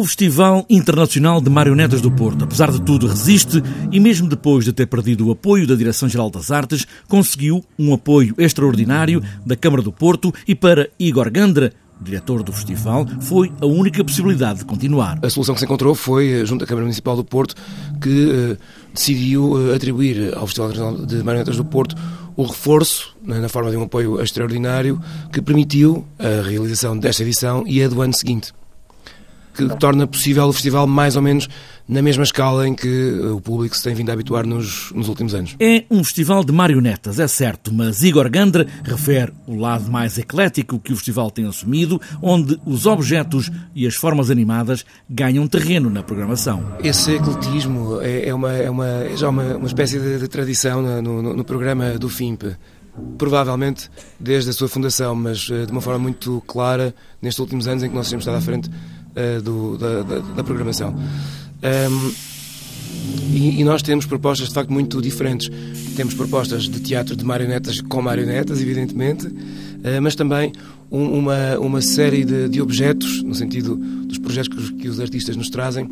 O Festival Internacional de Marionetas do Porto, apesar de tudo, resiste e, mesmo depois de ter perdido o apoio da Direção-Geral das Artes, conseguiu um apoio extraordinário da Câmara do Porto e, para Igor Gandra, diretor do festival, foi a única possibilidade de continuar. A solução que se encontrou foi, eh, junto à Câmara Municipal do Porto, que eh, decidiu eh, atribuir ao Festival Internacional de Marionetas do Porto o reforço, né, na forma de um apoio extraordinário, que permitiu a realização desta edição e a do ano seguinte que torna possível o festival mais ou menos na mesma escala em que eh, o público se tem vindo a habituar nos, nos últimos anos. É um festival de marionetas, é certo, mas Igor Gandra refere o lado mais eclético que o festival tem assumido, onde os objetos e as formas animadas ganham terreno na programação. Esse ecletismo é, é, uma, é, uma, é já uma, uma espécie de, de tradição no, no, no programa do FIMP provavelmente desde a sua fundação, mas eh, de uma forma muito clara nestes últimos anos em que nós temos estado à frente uh, do, da, da, da, programação. Um, e, e, nós temos propostas de facto muito diferentes. Temos propostas de teatro de marionetas com marionetas, evidentemente, uh, mas também um, uma, uma série de, de, objetos, no sentido dos projetos que os, que os artistas nos trazem,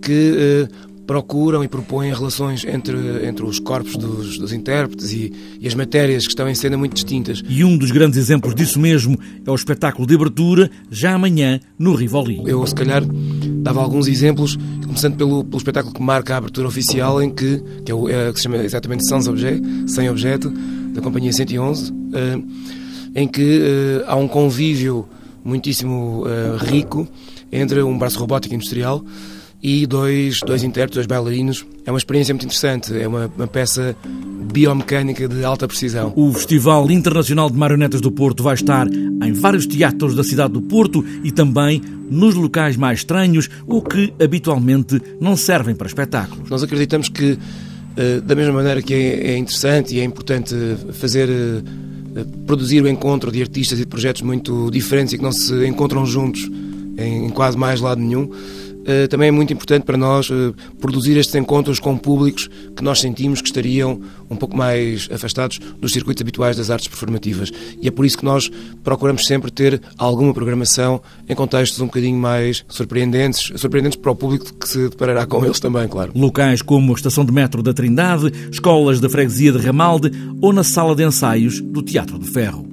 que uh, procuram e propõem relações entre, entre os corpos dos, dos intérpretes e, e, as matérias que estão em cena muito distintas. E um dos grandes exemplos disso mesmo é o espetáculo de abertura, já amanhã, no Rivoli. Eu, se calhar, dava alguns exemplos, começando pelo, pelo espetáculo que marca a abertura oficial, em que, que, é o, é, que se chama exatamente Sans Objet, Sem Objeto, da Companhia 111, uh, eh, em que uh, há um convívio muitíssimo uh, rico entre um braço robótico industrial e dois, dois intérpretes, dois bailarinos. É uma experiência muito interessante, é uma, uma peça biomecânica de alta precisão. O Festival Internacional de Marionetas do Porto vai estar em vários teatros da cidade do Porto e também nos locais mais estranhos ou que habitualmente não servem para espetáculos. Nós acreditamos que, eh, da mesma maneira que é, é interessante e é importante fazer eh, produzir o encontro de artistas e de projetos muito diferentes e que não se encontram juntos em quase mais lado nenhum, também é muito importante para nós eh, produzir estes encontros com públicos que nós sentimos que estariam um pouco mais afastados dos circuitos habituais das artes performativas. E é por isso que nós procuramos sempre ter alguma programação em contextos um bocadinho mais surpreendentes, surpreendentes para o público que se deparará com eles também, claro. Locais como a estação de metro da Trindade, escolas da freguesia de Ramalde ou na sala de ensaios do Teatro de Ferro.